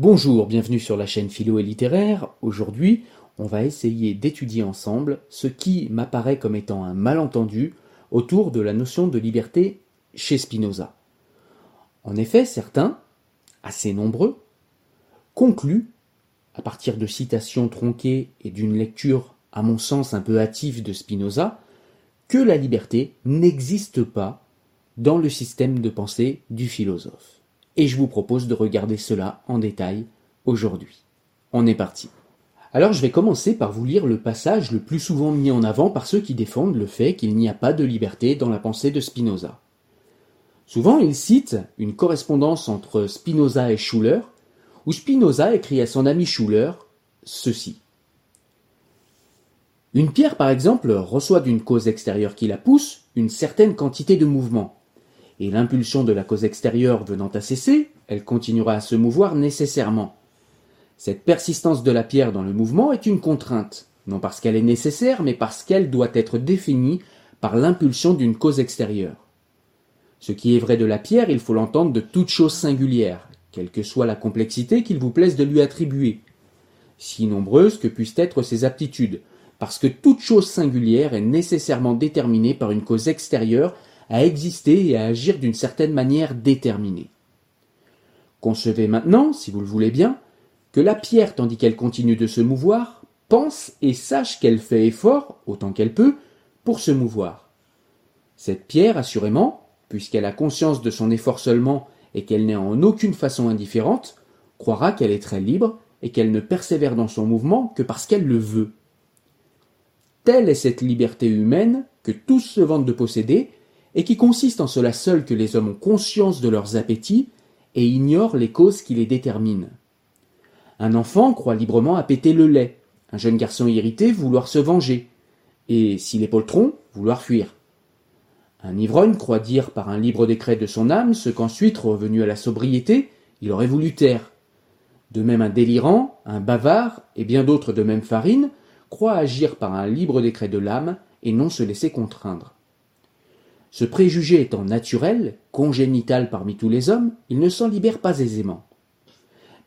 Bonjour, bienvenue sur la chaîne Philo et Littéraire. Aujourd'hui, on va essayer d'étudier ensemble ce qui m'apparaît comme étant un malentendu autour de la notion de liberté chez Spinoza. En effet, certains, assez nombreux, concluent, à partir de citations tronquées et d'une lecture, à mon sens, un peu hâtive de Spinoza, que la liberté n'existe pas dans le système de pensée du philosophe et je vous propose de regarder cela en détail aujourd'hui. On est parti. Alors je vais commencer par vous lire le passage le plus souvent mis en avant par ceux qui défendent le fait qu'il n'y a pas de liberté dans la pensée de Spinoza. Souvent ils citent une correspondance entre Spinoza et Schuller, où Spinoza écrit à son ami Schuller ceci. Une pierre, par exemple, reçoit d'une cause extérieure qui la pousse une certaine quantité de mouvement et l'impulsion de la cause extérieure venant à cesser, elle continuera à se mouvoir nécessairement. Cette persistance de la pierre dans le mouvement est une contrainte, non parce qu'elle est nécessaire, mais parce qu'elle doit être définie par l'impulsion d'une cause extérieure. Ce qui est vrai de la pierre, il faut l'entendre de toute chose singulière, quelle que soit la complexité qu'il vous plaise de lui attribuer, si nombreuses que puissent être ses aptitudes, parce que toute chose singulière est nécessairement déterminée par une cause extérieure à exister et à agir d'une certaine manière déterminée. Concevez maintenant, si vous le voulez bien, que la pierre, tandis qu'elle continue de se mouvoir, pense et sache qu'elle fait effort, autant qu'elle peut, pour se mouvoir. Cette pierre, assurément, puisqu'elle a conscience de son effort seulement et qu'elle n'est en aucune façon indifférente, croira qu'elle est très libre et qu'elle ne persévère dans son mouvement que parce qu'elle le veut. Telle est cette liberté humaine que tous se vantent de posséder et qui consiste en cela seul que les hommes ont conscience de leurs appétits et ignorent les causes qui les déterminent. Un enfant croit librement à le lait, un jeune garçon irrité vouloir se venger, et s'il est poltron, vouloir fuir. Un ivrogne croit dire par un libre décret de son âme ce qu'ensuite, revenu à la sobriété, il aurait voulu taire. De même un délirant, un bavard, et bien d'autres de même farine, croient agir par un libre décret de l'âme et non se laisser contraindre. Ce préjugé étant naturel, congénital parmi tous les hommes, il ne s'en libère pas aisément.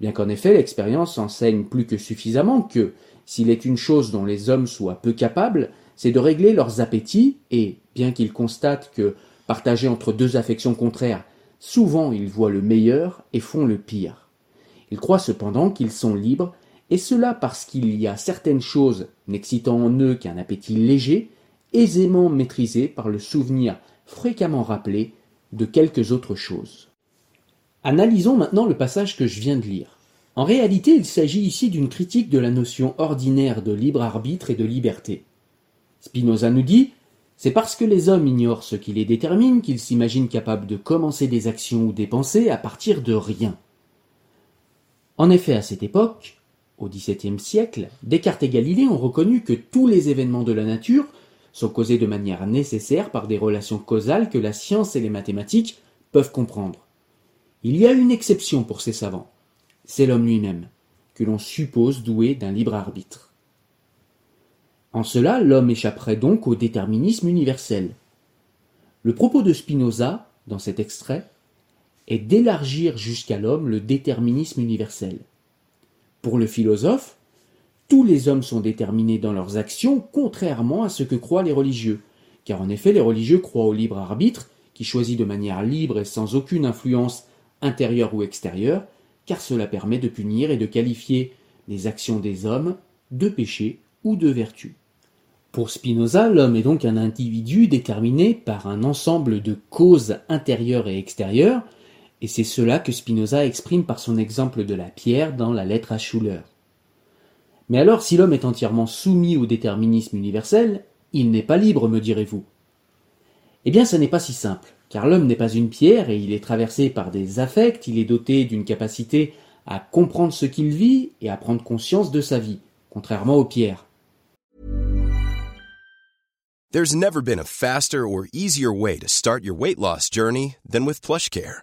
Bien qu'en effet l'expérience enseigne plus que suffisamment que, s'il est une chose dont les hommes soient peu capables, c'est de régler leurs appétits, et, bien qu'ils constatent que, partagés entre deux affections contraires, souvent ils voient le meilleur et font le pire. Ils croient cependant qu'ils sont libres, et cela parce qu'il y a certaines choses n'excitant en eux qu'un appétit léger, aisément maîtrisé par le souvenir fréquemment rappelé de quelques autres choses. Analysons maintenant le passage que je viens de lire. En réalité, il s'agit ici d'une critique de la notion ordinaire de libre arbitre et de liberté. Spinoza nous dit c'est parce que les hommes ignorent ce qui les détermine qu'ils s'imaginent capables de commencer des actions ou des pensées à partir de rien. En effet, à cette époque, au XVIIe siècle, Descartes et Galilée ont reconnu que tous les événements de la nature sont causés de manière nécessaire par des relations causales que la science et les mathématiques peuvent comprendre. Il y a une exception pour ces savants, c'est l'homme lui-même, que l'on suppose doué d'un libre arbitre. En cela, l'homme échapperait donc au déterminisme universel. Le propos de Spinoza, dans cet extrait, est d'élargir jusqu'à l'homme le déterminisme universel. Pour le philosophe, tous les hommes sont déterminés dans leurs actions contrairement à ce que croient les religieux, car en effet les religieux croient au libre arbitre, qui choisit de manière libre et sans aucune influence intérieure ou extérieure, car cela permet de punir et de qualifier les actions des hommes de péché ou de vertu. Pour Spinoza, l'homme est donc un individu déterminé par un ensemble de causes intérieures et extérieures, et c'est cela que Spinoza exprime par son exemple de la pierre dans la lettre à Schuller. Mais alors, si l'homme est entièrement soumis au déterminisme universel, il n'est pas libre, me direz-vous. Eh bien, ce n'est pas si simple, car l'homme n'est pas une pierre et il est traversé par des affects, il est doté d'une capacité à comprendre ce qu'il vit et à prendre conscience de sa vie, contrairement aux pierres. There's never been a faster or easier way to start your weight loss journey than with PlushCare.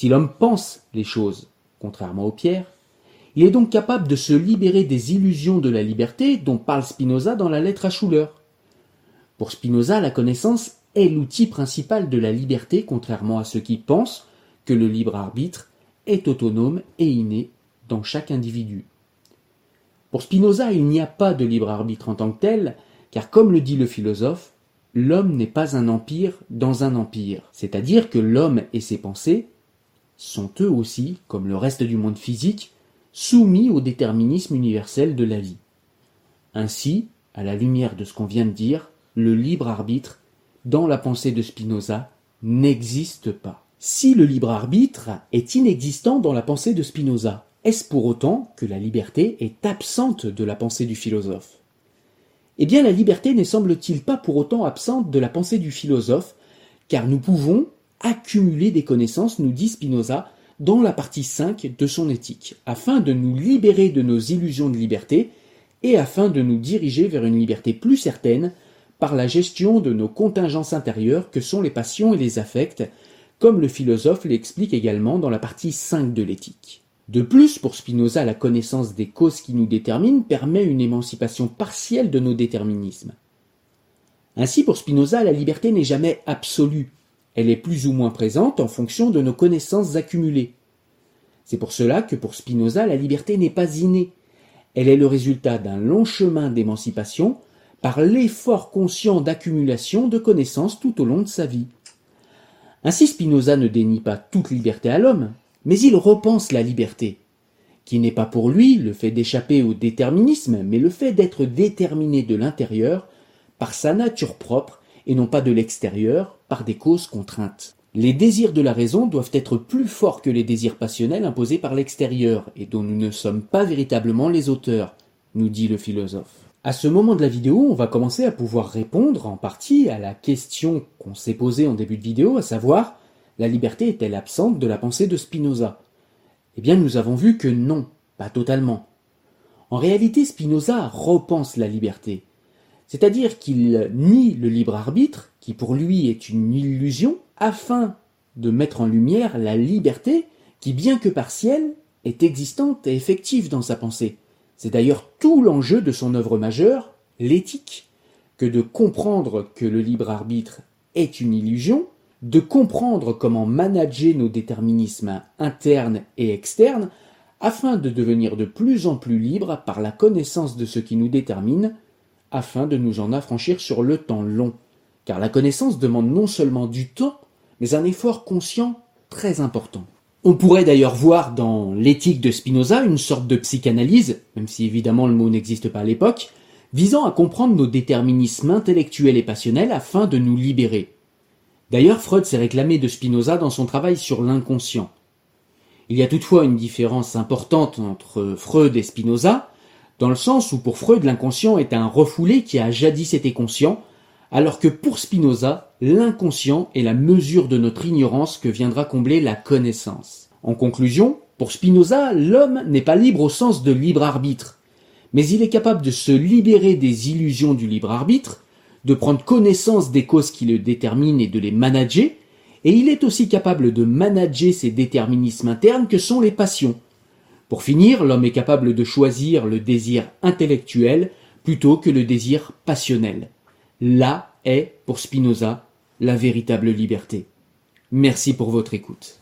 Si l'homme pense les choses, contrairement aux pierres, il est donc capable de se libérer des illusions de la liberté dont parle Spinoza dans la lettre à Schuller. Pour Spinoza, la connaissance est l'outil principal de la liberté, contrairement à ceux qui pensent que le libre arbitre est autonome et inné dans chaque individu. Pour Spinoza, il n'y a pas de libre arbitre en tant que tel, car comme le dit le philosophe, l'homme n'est pas un empire dans un empire, c'est-à-dire que l'homme et ses pensées sont eux aussi, comme le reste du monde physique, soumis au déterminisme universel de la vie. Ainsi, à la lumière de ce qu'on vient de dire, le libre arbitre, dans la pensée de Spinoza, n'existe pas. Si le libre arbitre est inexistant dans la pensée de Spinoza, est-ce pour autant que la liberté est absente de la pensée du philosophe? Eh bien la liberté n'est semble-t-il pas pour autant absente de la pensée du philosophe, car nous pouvons accumuler des connaissances, nous dit Spinoza, dans la partie 5 de son éthique, afin de nous libérer de nos illusions de liberté et afin de nous diriger vers une liberté plus certaine par la gestion de nos contingences intérieures que sont les passions et les affects, comme le philosophe l'explique également dans la partie 5 de l'éthique. De plus, pour Spinoza, la connaissance des causes qui nous déterminent permet une émancipation partielle de nos déterminismes. Ainsi, pour Spinoza, la liberté n'est jamais absolue, elle est plus ou moins présente en fonction de nos connaissances accumulées. C'est pour cela que pour Spinoza, la liberté n'est pas innée. Elle est le résultat d'un long chemin d'émancipation par l'effort conscient d'accumulation de connaissances tout au long de sa vie. Ainsi Spinoza ne dénie pas toute liberté à l'homme, mais il repense la liberté, qui n'est pas pour lui le fait d'échapper au déterminisme, mais le fait d'être déterminé de l'intérieur par sa nature propre et non pas de l'extérieur par des causes contraintes. Les désirs de la raison doivent être plus forts que les désirs passionnels imposés par l'extérieur et dont nous ne sommes pas véritablement les auteurs, nous dit le philosophe. À ce moment de la vidéo, on va commencer à pouvoir répondre en partie à la question qu'on s'est posée en début de vidéo, à savoir la liberté est-elle absente de la pensée de Spinoza? Eh bien, nous avons vu que non, pas totalement. En réalité, Spinoza repense la liberté, c'est-à-dire qu'il nie le libre arbitre, pour lui est une illusion, afin de mettre en lumière la liberté qui, bien que partielle, est existante et effective dans sa pensée, C'est d'ailleurs tout l'enjeu de son œuvre majeure, l'éthique, que de comprendre que le libre arbitre est une illusion, de comprendre comment manager nos déterminismes internes et externes, afin de devenir de plus en plus libres par la connaissance de ce qui nous détermine, afin de nous en affranchir sur le temps long. Car la connaissance demande non seulement du temps, mais un effort conscient très important. On pourrait d'ailleurs voir dans l'éthique de Spinoza une sorte de psychanalyse, même si évidemment le mot n'existe pas à l'époque, visant à comprendre nos déterminismes intellectuels et passionnels afin de nous libérer. D'ailleurs, Freud s'est réclamé de Spinoza dans son travail sur l'inconscient. Il y a toutefois une différence importante entre Freud et Spinoza, dans le sens où pour Freud l'inconscient est un refoulé qui a jadis été conscient, alors que pour Spinoza, l'inconscient est la mesure de notre ignorance que viendra combler la connaissance. En conclusion, pour Spinoza, l'homme n'est pas libre au sens de libre arbitre, mais il est capable de se libérer des illusions du libre arbitre, de prendre connaissance des causes qui le déterminent et de les manager, et il est aussi capable de manager ces déterminismes internes que sont les passions. Pour finir, l'homme est capable de choisir le désir intellectuel plutôt que le désir passionnel. Là est, pour Spinoza, la véritable liberté. Merci pour votre écoute.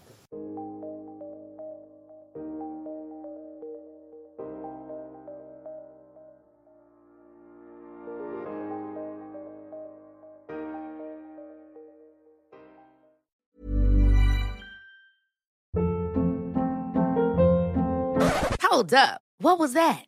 Hold up. What was that?